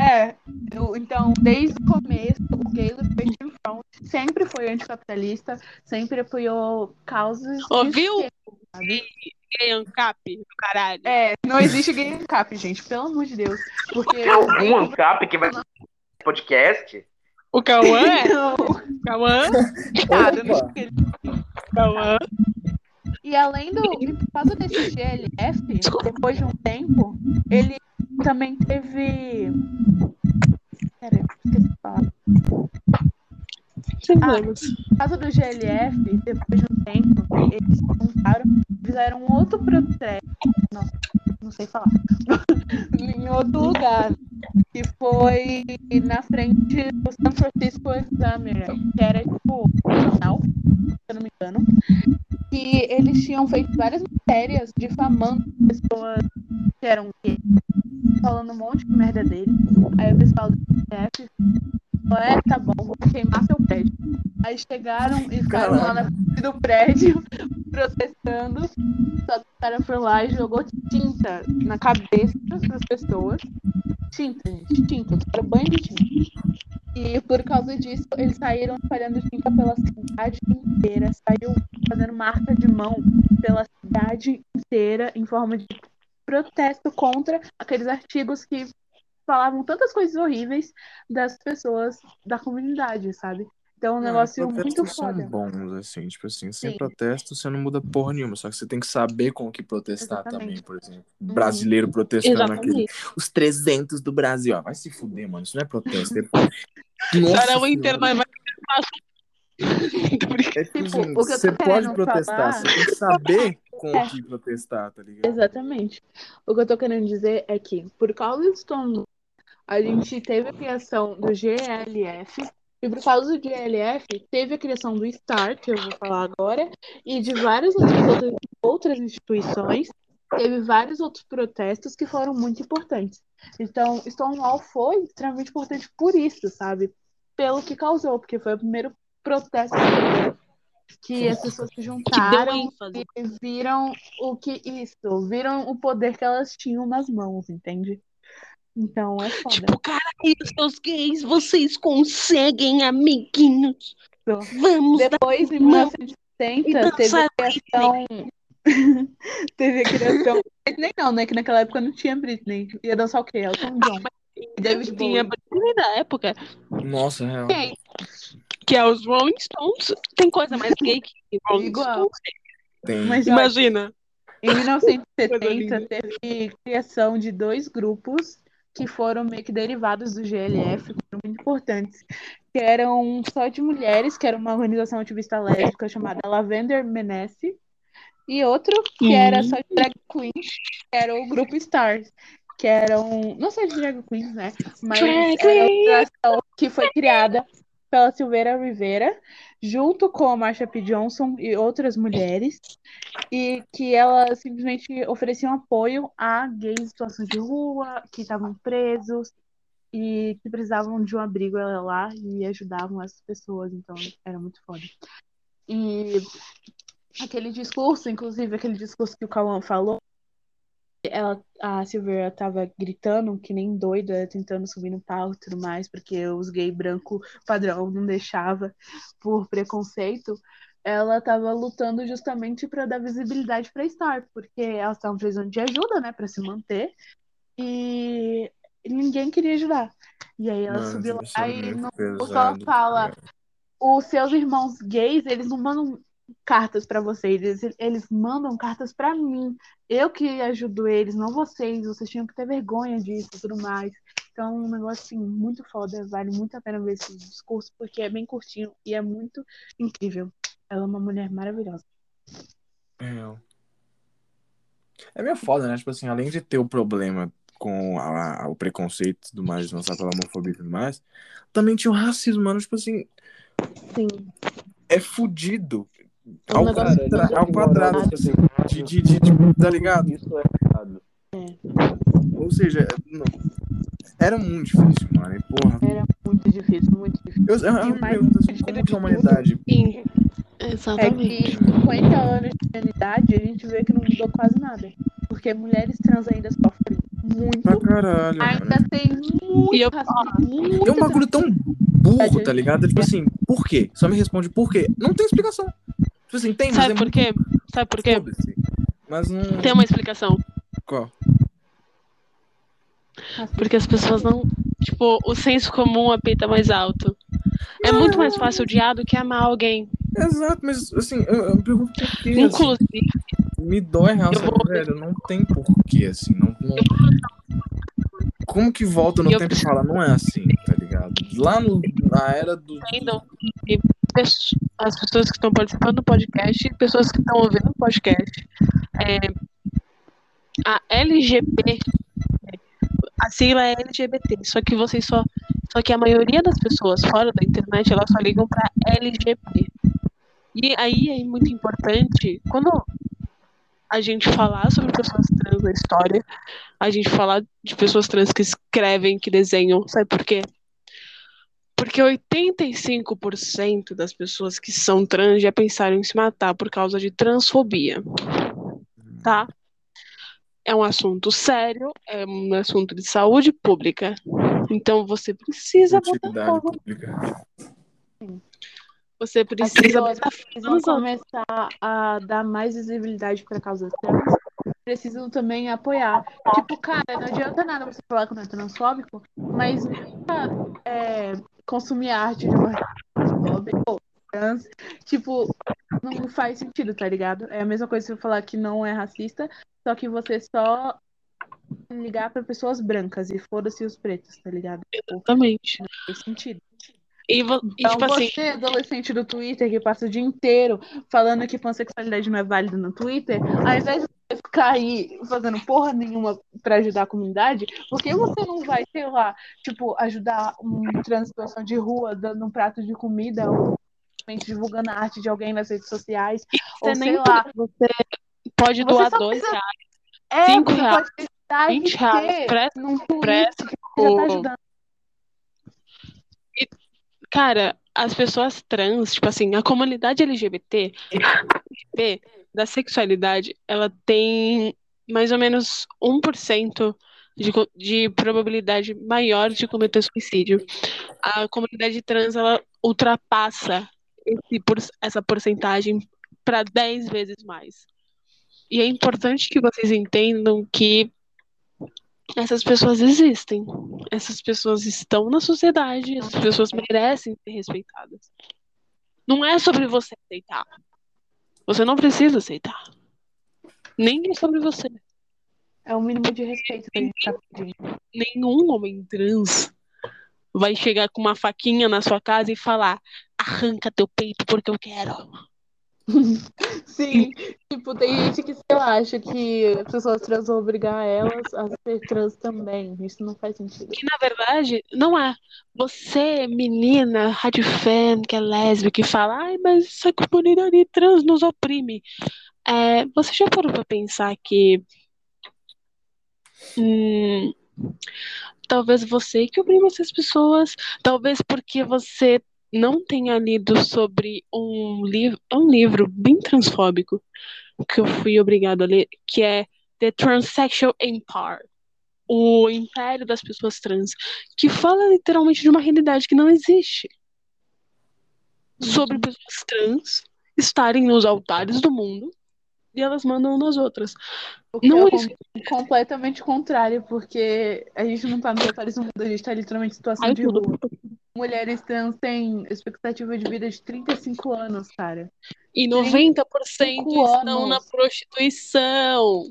É, eu- então, desde o começo, o Gay Liberation Front sempre foi anticapitalista, sempre apoiou causas. de
Ouviu?
sabe?
Gay ANCAP do caralho.
É, não existe gay cap, gente, pelo amor de Deus. Porque.
Tem algum ANCAP que vai podcast?
O Cauã é? Cauã?
sei.
Cauã?
E além do. Por causa desse GLF, depois de um tempo, ele também teve. Pera, aí, esqueci de falar. Ah, causa do GLF, depois de um tempo, eles juntaram, fizeram um outro protesto. Não, não sei falar. *laughs* em outro lugar. Que foi na frente do San Francisco Examiner, que era tipo jornal, se eu não me engano. Que eles tinham feito várias matérias difamando pessoas que eram gays, falando um monte de merda dele. Aí o pessoal do GLF é, tá bom, vou queimar seu prédio. Aí chegaram e ficaram lá na frente do prédio *laughs* protestando. Só que o cara foi lá e jogou tinta na cabeça das pessoas. Tinta, gente, tinta. Era banho de tinta. E por causa disso, eles saíram espalhando tinta pela cidade inteira. Saiu fazendo marca de mão pela cidade inteira em forma de protesto contra aqueles artigos que falavam tantas coisas horríveis das pessoas da comunidade, sabe? Então, é um
Não,
negócio muito
protestos
foda.
são bons, assim, tipo assim, sem
Sim.
protesto você não muda porra nenhuma, só que você tem que saber com o que protestar
Exatamente.
também, por exemplo.
Uhum.
Brasileiro protestando aquele,
Exatamente.
os 300 do Brasil, ó, vai se fuder, mano, isso não é protesto. É... *laughs*
Cara, o internet vai. *laughs*
É tipo,
Tipo,
assim,
o que eu tô
você pode protestar,
falar-
você tem que saber com
É.
o que protestar, tá ligado?
Exatamente. O que eu tô querendo dizer é que, por causa do a gente teve a criação do GLF, e por causa do GLF, teve a criação do STAR, que eu vou falar agora, e de várias outras, outras, instituições, teve vários outros protestos que foram muito importantes. Então, Stonewall foi extremamente importante por isso, sabe? Pelo que causou, porque foi o primeiro protesto que as pessoas se juntaram e viram o que isso, viram o poder que elas tinham nas mãos, entende? Então é foda.
Tipo, caralho, seus gays, vocês conseguem, amiguinhos. Vamos
Depois, em
Não.
1970,
E *laughs*
teve a criação. teve a criação. Britney não, né? Que naquela época não tinha Britney. Ia dançar o quê? Elton John. David
Tinha. Britney da época,
Nossa, real.
Quem?
que é os Rolling Stones. Tem coisa mais gay que Rolling
Igual.
Stones.
Tem.
Mas
Imagina.
em *laughs* 1970
linda.
teve criação de dois grupos que foram meio que derivados do GLF, que foram muito importantes, que eram só de mulheres, que era uma organização ativista lésbica chamada Lavender Menace, e outro que era só de drag queens, que era o grupo Stars, que eram, não só de drag queens, né, mas
Drag
era organização que foi criada pela Silveira Rivera, junto com a Marsha P. Johnson e outras mulheres, e que elas simplesmente ofereciam apoio a gays em situação de rua, que estavam presos e que precisavam de um abrigo ela lá e ajudavam essas pessoas, então era muito foda. E aquele discurso, inclusive aquele discurso que o Cauã falou, ela, a Silveira tava gritando que nem doida, tentando subir no palco e tudo mais, porque os gay branco padrão não deixava por preconceito ela estava lutando justamente para dar visibilidade para Star, porque elas estavam precisando de ajuda, né, para se manter, e ninguém queria ajudar. E aí ela
Mano,
subiu lá
é
e no
pesado,
ela fala,
cara.
os seus irmãos gays, eles não mandam cartas para vocês, eles, eles mandam cartas para mim. Eu que ajudo eles, não vocês. Vocês tinham que ter vergonha disso e tudo mais. Então, é um negócio assim, muito foda. Vale muito a pena ver esse discurso, porque é bem curtinho e é muito incrível. Ela é uma mulher maravilhosa.
Real. É meio foda, né? Tipo assim, além de ter o problema com a- a- o preconceito e tudo mais, lançar pela homofobia e tudo mais, também tinha o racismo, mano. Tipo assim,
Sim.
é fudido.
É um
Ao,
negócio
quadra-
muito
ao quadrado, tipo assim, de, de, de, de- tá ligado?
Isso é errado.
Ou seja, não- era muito difícil, mano. E porra,
Era muito difícil, muito difícil.
eu, eu, eu me
mais
pergunto assim, como que a humanidade.
Sim.
É
Exatamente.
que 50 anos de humanidade, a gente vê que não mudou quase nada. Porque mulheres trans ainda sofrem muito.
Pra caralho, mano.
Ainda tem muito
E eu-
muito
É um bagulho tão burro, tá ligado? Tipo assim, por quê? Só me responde por quê. Não tem explicação. Tipo assim, tem, mas
Sabe
é
por
muito
quê? Sabe por quê?
Mas não.
Tem uma explicação.
Qual?
Porque as pessoas não. Tipo, o senso comum apita mais alto. É muito mais fácil odiar do que amar alguém.
Exato, mas assim, eu, eu me pergunto por assim.
Inclusive,
Me dói real, sabe,
vou-
velho? Não tem porquê, assim. Não, não- Como que volta no
Eu
tempo e fala, não é assim, tá ligado? Lá no, na era do.
que as pessoas que estão participando do podcast e pessoas que estão ouvindo o podcast. É, a LGB, a sigla é LGBT, só que vocês só. Só que a maioria das pessoas fora da internet, elas só ligam pra LGB. E aí é muito importante, quando a gente falar sobre pessoas trans na história, a gente falar de pessoas trans que escrevem, que desenham, sabe por quê? Porque 85% das pessoas que são trans já pensaram em se matar por causa de transfobia, tá? É um assunto sério, é um assunto de saúde pública. Então você precisa botar fogo.
pública.
Você precisa botar
começar a dar mais visibilidade para causas trans. Precisam também apoiar. Tipo, cara, não adianta nada você falar que não é transfóbico, mas nunca é, consumir arte de uma transfóbica ou trans. Tipo, não faz sentido, tá ligado? É a mesma coisa que você falar que não é racista, só que você só ligar para pessoas brancas e foda-se os pretos, tá ligado? Tipo,
Exatamente.
não faz sentido.
E, vo- e,
Então,
tipo assim,
você, adolescente do Twitter, que passa o dia inteiro falando que pansexualidade não é válida no Twitter, ao invés de você ficar aí fazendo porra nenhuma pra ajudar a comunidade, por que você não vai, sei lá, tipo, ajudar um trans situação de rua, dando um prato de comida, ou divulgando a arte de alguém nas redes sociais, ou
nem
sei lá.
você pode doar dois
precisa-
reais,
É,
Cinco reais,
pode dar
20 reais, presta-
num
presta
já tá ajudando.
Cara, as pessoas trans, tipo assim, a comunidade LGBT LGBT, da sexualidade, ela tem mais ou menos 1% de, de probabilidade maior de cometer suicídio. A comunidade trans, ela ultrapassa esse essa porcentagem para 10 vezes mais. E é importante que vocês entendam que essas pessoas existem. Essas pessoas estão na sociedade, essas pessoas merecem ser respeitadas. Não é sobre você aceitar. Você não precisa aceitar. Nem é sobre você.
É o mínimo de respeito que a gente tá pedindo.
Nenhum homem trans vai chegar com uma faquinha na sua casa e falar: arranca teu peito porque eu quero.
Sim, tipo, tem gente que, sei lá, acha que as pessoas trans vão obrigar elas a ser trans também. Isso não faz sentido.
Que na verdade não é. Você, menina, rádio fan, que é lésbica, que fala, ai, mas essa comunidade trans nos oprime. É, você já parou pra pensar que hum, talvez você que oprime essas pessoas, talvez porque você não tenha lido sobre um livro, é um livro bem transfóbico que eu fui obrigado a ler, que é The Transsexual Empire. O Império das Pessoas Trans, que fala literalmente de uma realidade que não existe. Sobre pessoas trans estarem nos altares do mundo e elas mandam nas outras.
O que
Não
é
é
com- completamente contrário, porque a gente não tá nos detalhes do mundo, a gente tá literalmente em situação
Ai,
de
tudo.
rua. Mulheres trans têm expectativa de vida de 35 anos, cara.
E 90%
Cinco
estão na prostituição.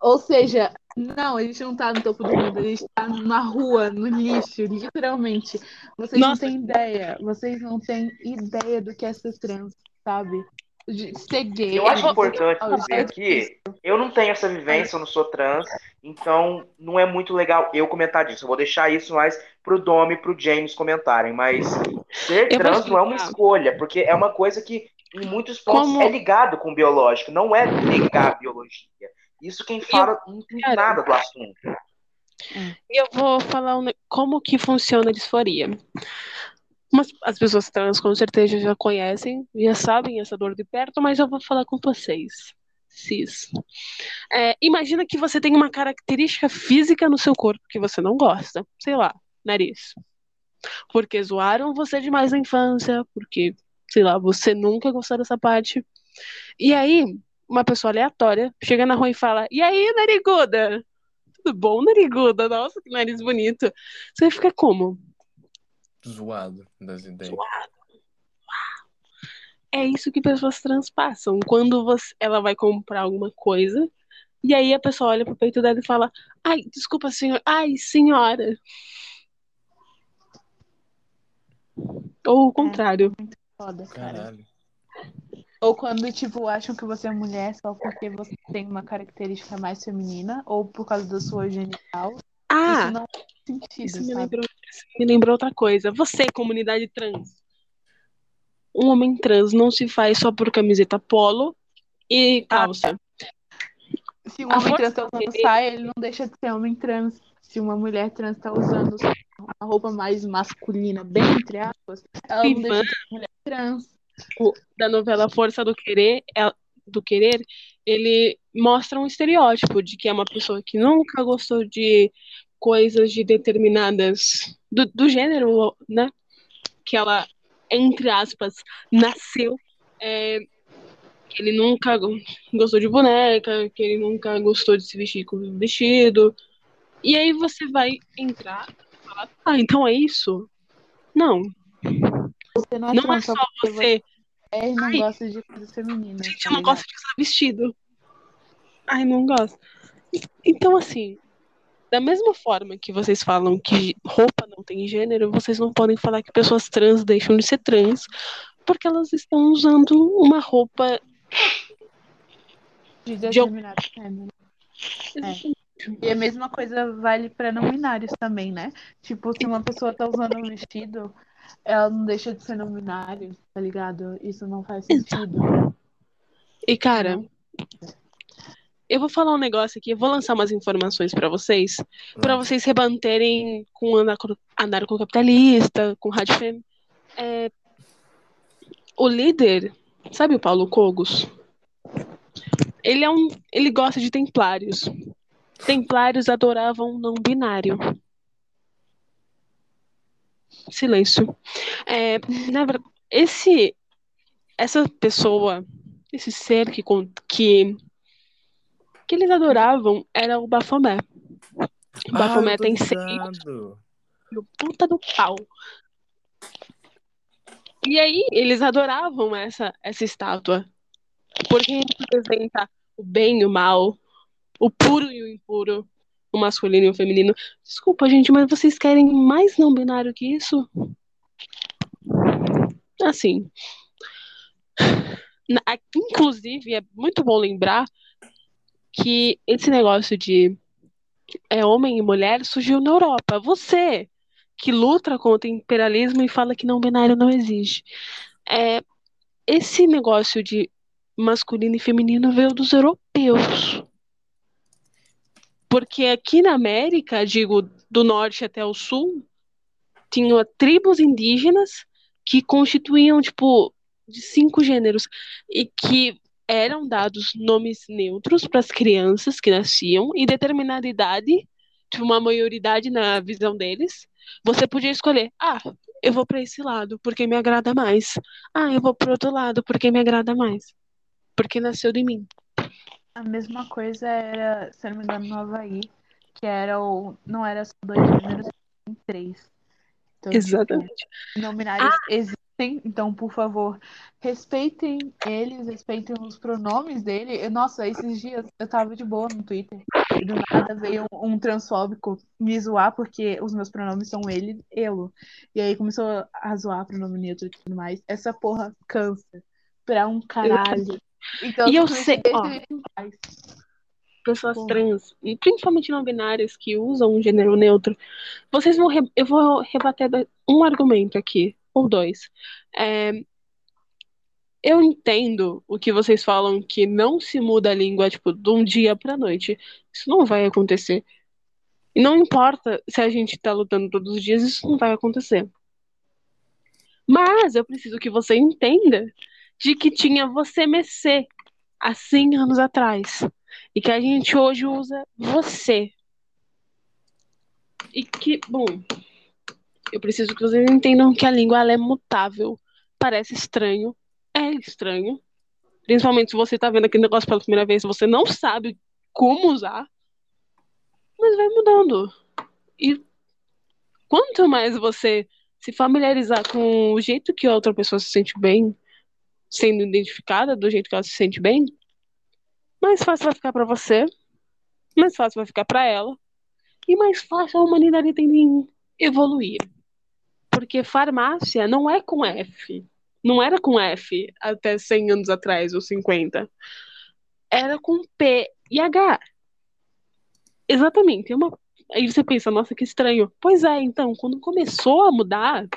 Ou seja, não, a gente não tá no topo do mundo, a gente tá na rua, no lixo, literalmente. Vocês não
Nossa.
têm ideia, vocês não têm ideia do que é ser trans, sabe? De ser gay.
Eu acho
ser
importante dizer aqui, eu não tenho essa vivência, eu não sou trans, então não é muito legal eu comentar disso. Eu vou deixar isso mais pro Dom e pro James comentarem, mas ser
Eu
trans não é uma escolha, porque é uma coisa que em muitos pontos
Como-
é ligado com o biológico, não é negar a biologia. Isso quem fala não entende
cara,
nada do assunto.
E eu vou falar um como que funciona a disforia. Mas as pessoas trans com certeza já conhecem, já sabem essa dor de perto, mas eu vou falar com vocês. Cis. É, imagina que você tem uma característica física no seu corpo que você não gosta. Sei lá, nariz. Porque zoaram você demais na infância, porque, sei lá, você nunca gostou dessa parte. E aí, uma pessoa aleatória chega na rua e fala: E aí, nariguda? Tudo bom, nariguda? Nossa, que nariz bonito. Você vai ficar como?
Zoado das ideias.
É isso que pessoas trans passam. Quando você, ela vai comprar alguma coisa, e aí a pessoa olha pro peito dela e fala: Ai, desculpa, senhor. Ai, senhora. Ou o contrário.
foda, cara.
Caralho.
Ou quando, tipo, acham que você é mulher só porque você tem uma característica mais feminina, ou por causa da sua genital.
Ah,
Isso não faz sentido,
Isso me lembrou, isso me lembrou outra coisa. Você, comunidade trans. Um homem trans não se faz só por camiseta polo e calça.
Se um
A
homem trans tá usando saia, ele não deixa de ser homem trans. Se uma mulher trans tá usando uma roupa mais masculina, bem entre aspas, ela não deixa de mulher trans.
O- da novela Força do Querer, é- do Querer, ele mostra um estereótipo de que é uma pessoa que nunca gostou de coisas de determinadas do, do gênero, né? Que ela, entre aspas, nasceu. É, que ele nunca go- gostou de boneca, que ele nunca gostou de se vestir com vestido. E aí você vai entrar ah, então é isso? Não,
Você não é
não é só você.
é não
Ai.
gosta de coisas femininas.
Gente,
tá
eu não
ligado?
gosto de usar vestido. Ai, não gosto. Então, assim, da mesma forma que vocês falam que roupa não tem gênero, vocês não podem falar que pessoas trans deixam de ser trans porque elas estão usando uma roupa
De
de
determinado gênero. E a mesma coisa vale para não binários também, né? Tipo, se uma pessoa tá usando um vestido, ela não deixa de ser não binário, tá ligado? Isso não faz sentido.
E, cara, eu vou falar um negócio aqui, eu vou lançar umas informações pra vocês, pra
Lança.
vocês rebaterem com anarco- anarcocapitalista, com rádio fem. É, o líder, sabe o Paulo Cogos? Ele é um, ele gosta de templários. Templários adoravam não binário. Silêncio. É, na verdade, esse, essa pessoa, esse ser que, que, que eles adoravam era o Bafomé. O Bafomé tem seis no puta do pau. E aí, eles adoravam essa, essa estátua. Porque representa o bem e o mal, o puro e o impuro, o masculino e o feminino. Desculpa, gente, mas vocês querem mais não binário que isso? Assim. Inclusive, é muito bom lembrar que esse negócio de é, homem e mulher surgiu na Europa. Você que luta contra o imperialismo e fala que não binário não existe. É, esse negócio de masculino e feminino veio dos europeus. Porque aqui na América, digo, do norte até o sul, tinham tribos indígenas que constituíam, tipo, de cinco gêneros e que eram dados nomes neutros para as crianças que nasciam e determinada idade, tipo, uma maioridade na visão deles, você podia escolher, ah, eu vou para esse lado porque me agrada mais. Ah, eu vou para outro lado porque me agrada mais. Porque nasceu de mim.
A mesma coisa era, se eu não me engano, no Havaí, que era o. Não era só dois gêneros, tem três. Então, tipo,
Exatamente.
não binários existem, então, por favor, respeitem eles, respeitem os pronomes dele. Eu- Nossa, esses dias eu tava de boa no Twitter e do nada veio um, um transfóbico me zoar porque os meus pronomes são ele e elo. E aí começou a zoar pronome neutro e tudo mais. Essa porra cansa pra um caralho. Então,
E eu sei- ó.
paz.
pessoas
Pô.
trans, e principalmente não binárias que usam um gênero neutro, vocês vão. re- Eu vou rebater um argumento aqui, ou dois. É, eu entendo o que vocês falam que não se muda a língua, tipo, de um dia pra noite. Isso não vai acontecer. E não importa se a gente tá lutando todos os dias, isso não vai acontecer. Mas eu preciso que você entenda de que tinha você Mecê há 100 anos atrás. E que a gente hoje usa você. E que, bom, eu preciso que vocês entendam que a língua é mutável. Parece estranho, é estranho. Principalmente se você tá vendo aquele negócio pela primeira vez, você não sabe como usar. Mas vai mudando. E quanto mais você se familiarizar com o jeito que outra pessoa se sente bem, sendo identificada do jeito que ela se sente bem, mais fácil vai ficar pra você, mais fácil vai ficar pra ela, e mais fácil a humanidade tem de evoluir. Porque farmácia não é com F. Não era com F até 100 anos atrás, ou 50. Era com P e H. Exatamente. É uma... Aí você pensa, nossa, que estranho. Pois é, então, quando começou a mudar,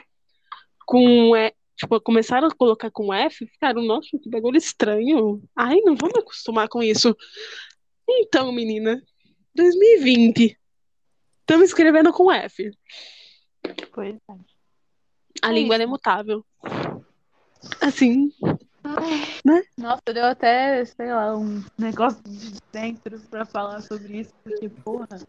com é, tipo, começaram a colocar com F, ficaram, nossa, que bagulho estranho. Ai, não vou me acostumar com isso. Então, menina, 2020. Estamos escrevendo com F.
Pois é.
A
É
língua é mutável. Assim,
Nossa, deu até, sei lá, um negócio de dentro pra falar sobre isso, porque, porra.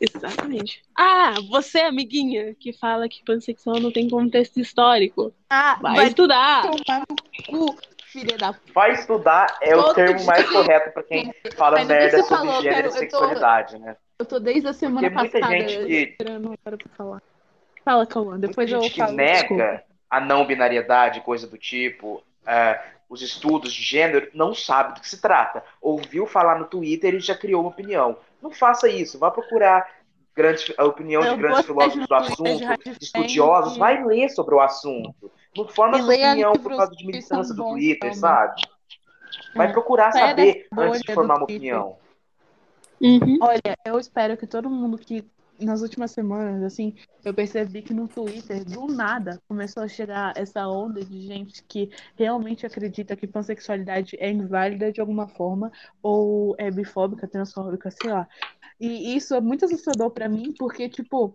Exatamente. Ah, você, amiguinha, que fala que pansexual não tem contexto histórico.
Ah,
Vai,
vai
estudar.
tomar no cu, filha da
Vai estudar é o
Todo
termo
dia.
mais correto pra quem fala merda
que
sobre
falou,
gênero
quero-
e
eu tô-
sexualidade, né?
Eu tô desde a semana
Porque muita
passada
gente que-
esperando uma hora pra falar. Fala, Cauã, depois
Muita
eu
gente que
falo.
nega
desculpa.
a não binariedade, coisa do tipo, é, os estudos de gênero, não sabe do que se trata. Ouviu falar no Twitter e já criou uma opinião. Não faça isso. Vá procurar grandes, a opinião
Eu
de grandes filósofos do assunto, estudiosos. Vai ler sobre o assunto. Não forma sua opinião por causa de militância do Twitter,
também.
sabe? Vai procurar saber antes de formar uma opinião.
Uhum.
Olha, eu espero que todo mundo que nas últimas semanas, assim, eu percebi que no Twitter, do nada, começou a chegar essa onda de gente que realmente acredita que pansexualidade é inválida de alguma forma, ou é bifóbica, transfóbica, sei lá. E isso é muito assustador pra mim, porque, tipo,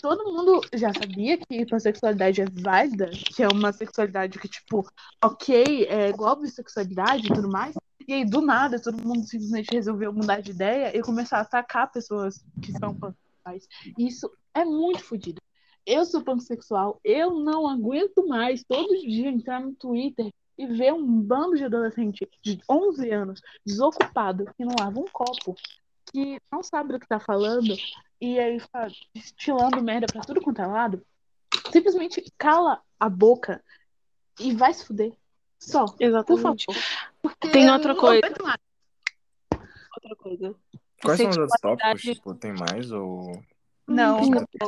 todo mundo já sabia que pansexualidade é válida, que é uma sexualidade que, tipo, ok, é igual a bissexualidade e tudo mais. E aí, do nada, todo mundo simplesmente resolveu mudar de ideia e começar a atacar pessoas que são pansexuais. Isso é muito fodido. Eu sou pansexual, eu não aguento mais todo dia entrar no Twitter e ver um bando de adolescente de 11 anos desocupado que não lava um copo, que não sabe do que tá falando e aí fica estilando merda pra tudo quanto é lado. Simplesmente cala a boca e vai se fuder. Só, por
Exatamente.
favor. Porque
Tem
eu
outra coisa. Outra coisa.
Quais são os outros tópicos? Tipo, tem mais ou.
Não,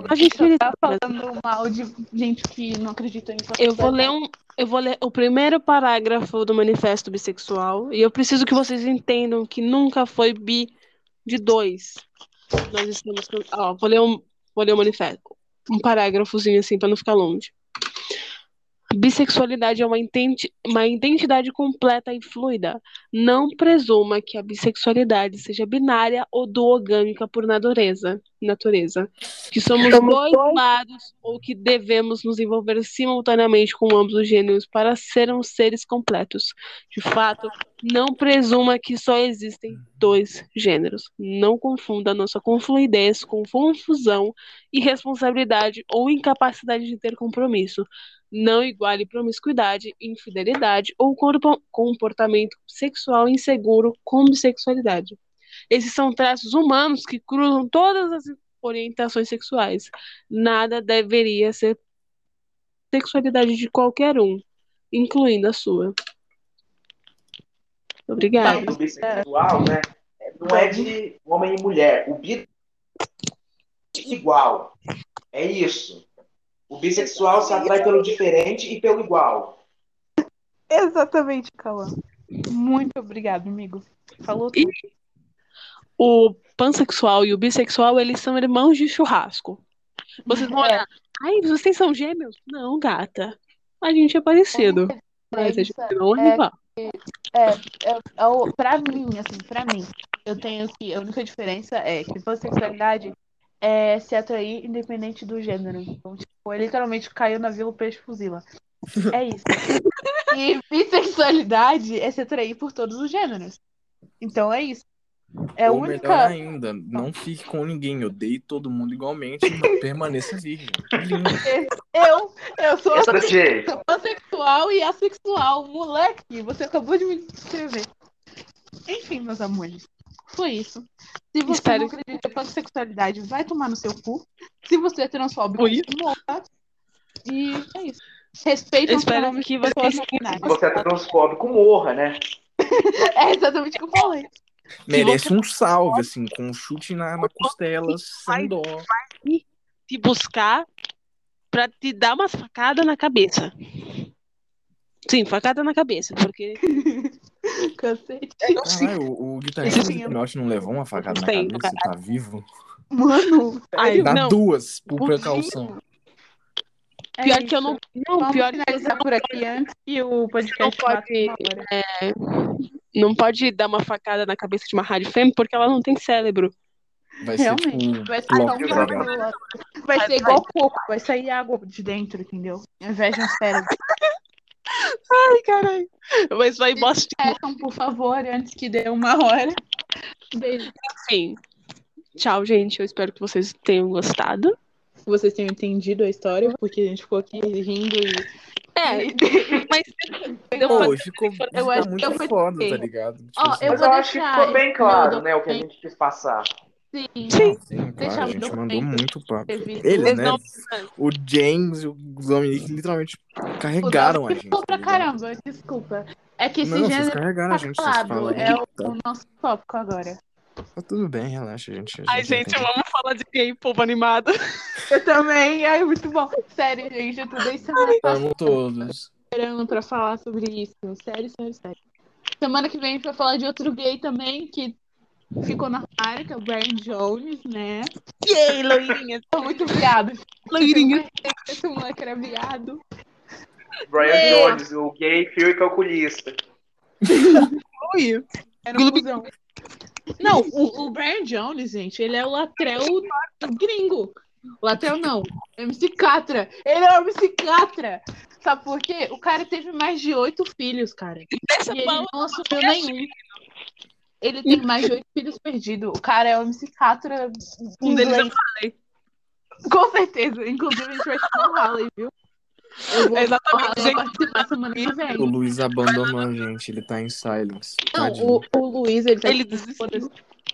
a gente
ele
tá falando mal de gente que não acredita em
Eu vou ler um. Eu vou ler o primeiro parágrafo do manifesto bissexual e eu preciso que vocês entendam que nunca foi bi de dois. Nós estamos. Ó, vou ler um, vou ler o manifesto. Um parágrafozinho assim para não ficar longe. Bissexualidade é uma, uma identidade completa e fluida. Não presuma que a bissexualidade seja binária ou duogâmica por natureza. natureza. Que somos dois lados ou que devemos nos envolver simultaneamente com ambos os gêneros para sermos seres completos. De fato, não presuma que só existem dois gêneros. Não confunda nossa confluidez com confusão, irresponsabilidade ou incapacidade de ter compromisso. Não iguale promiscuidade, infidelidade ou comportamento sexual inseguro com bissexualidade. Esses são traços humanos que cruzam todas as orientações sexuais. Nada deveria ser sexualidade de qualquer um, incluindo a sua. Obrigada.
O bissexual, né? Não é de homem e mulher. O bi é igual. É isso. O bissexual se atrai pelo diferente e pelo igual.
Exatamente, Cauã. Muito obrigado, amigo. Falou tudo.
O pansexual e o bissexual, eles são irmãos de churrasco. Vocês vão
É.
olhar. Ai, vocês são gêmeos? Não, gata. A gente é parecido. Mas a gente não é
é. É, é o- pra mim, assim, pra mim, eu tenho que. A única diferença é que pansexualidade é se atrair independente do gênero. Então, tipo, ele literalmente caiu na vila o peixe fuzila. É isso. *laughs* E bissexualidade é se atrair por todos os gêneros. Então é isso. É
Ou melhor
única.
ainda, não fique com ninguém, odeie todo mundo igualmente *laughs* permaneça virgem.
Eu, eu sou
Essa jeito.
pansexual e assexual. Moleque, você acabou de me descrever. Enfim, meus amores. Foi isso. Se você
Espero
não acredita em pansexualidade, vai tomar no seu cu. Se você é transfóbico, morra. E é isso. Os
espero que.
Se você é transfóbico, morra, né? *laughs*
É exatamente o que eu falei. *laughs*
Merece um salve, assim, com um chute na, na costela, sem dó.
Te buscar pra te dar umas facadas na cabeça. Sim, facada na cabeça, porque *laughs* *laughs*
Cacete.
Caralho, o, o guitarrista do
Sim.
Slipknot não levou uma facada na
Tem,
cabeça, tá vivo?
Mano,
Ai,
Dá
não.
duas, por precaução.
é
pior que eu
isso.
não, não,
Vamos
pior que
finalizar por aqui antes que o podcast
Não pode-
hora.
não pode dar uma facada na cabeça de uma rádio fêmea porque ela não tem cérebro.
Vai ser
Realmente.
tipo
Vai ser, barulho. vai ser igual coco, vai sair água de dentro, entendeu? Ao invés de um cérebro. *laughs*
Ai, caralho. Mas vai bosta.
Peçam, por favor, antes que dê uma hora. Beijo.
Enfim. Tchau, gente. Eu espero que vocês tenham gostado.
Que vocês tenham entendido a história, porque a gente ficou aqui rindo e.
É, *laughs* mas deu
Pô, ficou,
eu
acho-
muito
eu
foda, tá ligado? Tipo
Ó,
assim,
eu
Mas eu acho que ficou bem claro, né, o que a gente quis passar.
Sim.
Sim.
Claro, a gente mandou muito papo. Eles, né? O James e o Dominic literalmente carregaram a gente.
Ficou pra
tá ligado?
caramba, desculpa. É que esse
Não, vocês
gênero
carregaram a
tá
gente. Vocês
falado.
falam
É o, o nosso tópico agora.
tá tudo bem, relaxa, gente. a
Ai, gente,
entende.
vamos falar de gay, povo animado. *laughs*
Eu também. Ai, muito bom. Sério, gente, eu tô semana
Amo todos.
esperando pra falar sobre isso. Sério, sério, sério. Semana que vem a gente vai falar de outro gay também, que ficou na área, que é o Brian Jones, né?
Yay, loirinha. *laughs*
Tô muito viado.
Loirinha.
Esse moleque era viado.
Brian
É.
Jones, o gay, fio e calculista. *laughs*
Oi.
Era um cuzão. Não, o, o Brian Jones, gente, ele é o latrel gringo. Latrel não, MC Catra. Ele é MC Catra. Sabe por quê? O cara teve mais de oito filhos, cara. E ele não assumiu nenhum. Ele tem mais de oito filhos perdidos. O cara é o MC Catra
Um deles é
inglês. Com certeza. Inclusive, a gente vai chamar o Halley, viu? Eu vou
Exatamente,
o Halley
gente.
participar semana que
O. Luiz abandonou a gente, ele tá em silence.
Não, o, o Luiz, ele tá
Ele desistiu.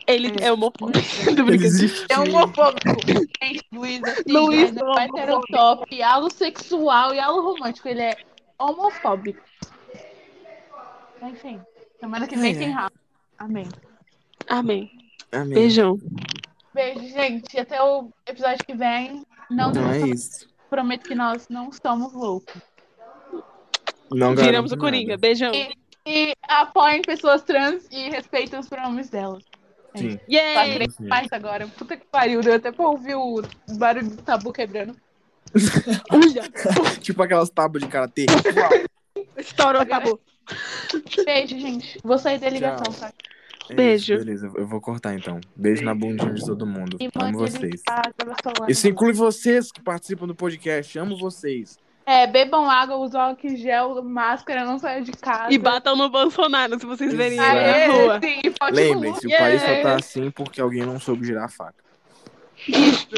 Ele é homofóbico. *laughs* Brincando.
existe.
É homofóbico. Gente, Luiz é
Luiz é
vai ter o top, alo sexual e alo romântico. Ele é homofóbico. Enfim, semana que vem
É,
tem
é.
rabo. Amém.
Amém.
Amém.
Beijão.
Beijo, gente. Até o episódio que vem. Não
Não é isso.
prometo que nós não somos loucos.
Não
Viramos o Coringa.
nada.
Beijão.
E apoiem pessoas trans e respeitem os pronomes delas.
Sim.
Só
Yay!
três mais agora. Puta que pariu. Deu até pra ouvir o barulho do tabu quebrando. *laughs*
Tipo aquelas tábuas de karatê. *laughs*
Estourou, acabou.
Beijo, gente. Vou sair da ligação, tá?
É
Beijo.
isso, beleza, eu vou cortar então. Beijo na bundinha de todo mundo.
E
Amo vocês. Isso inclui vocês que participam do podcast. Amo vocês.
É, bebam água, usam álcool gel, máscara, não saiam de casa.
E batam no Bolsonaro se vocês verem ele na rua.
Lembrem-se, o país só tá assim porque alguém não soube girar a faca.
Isso.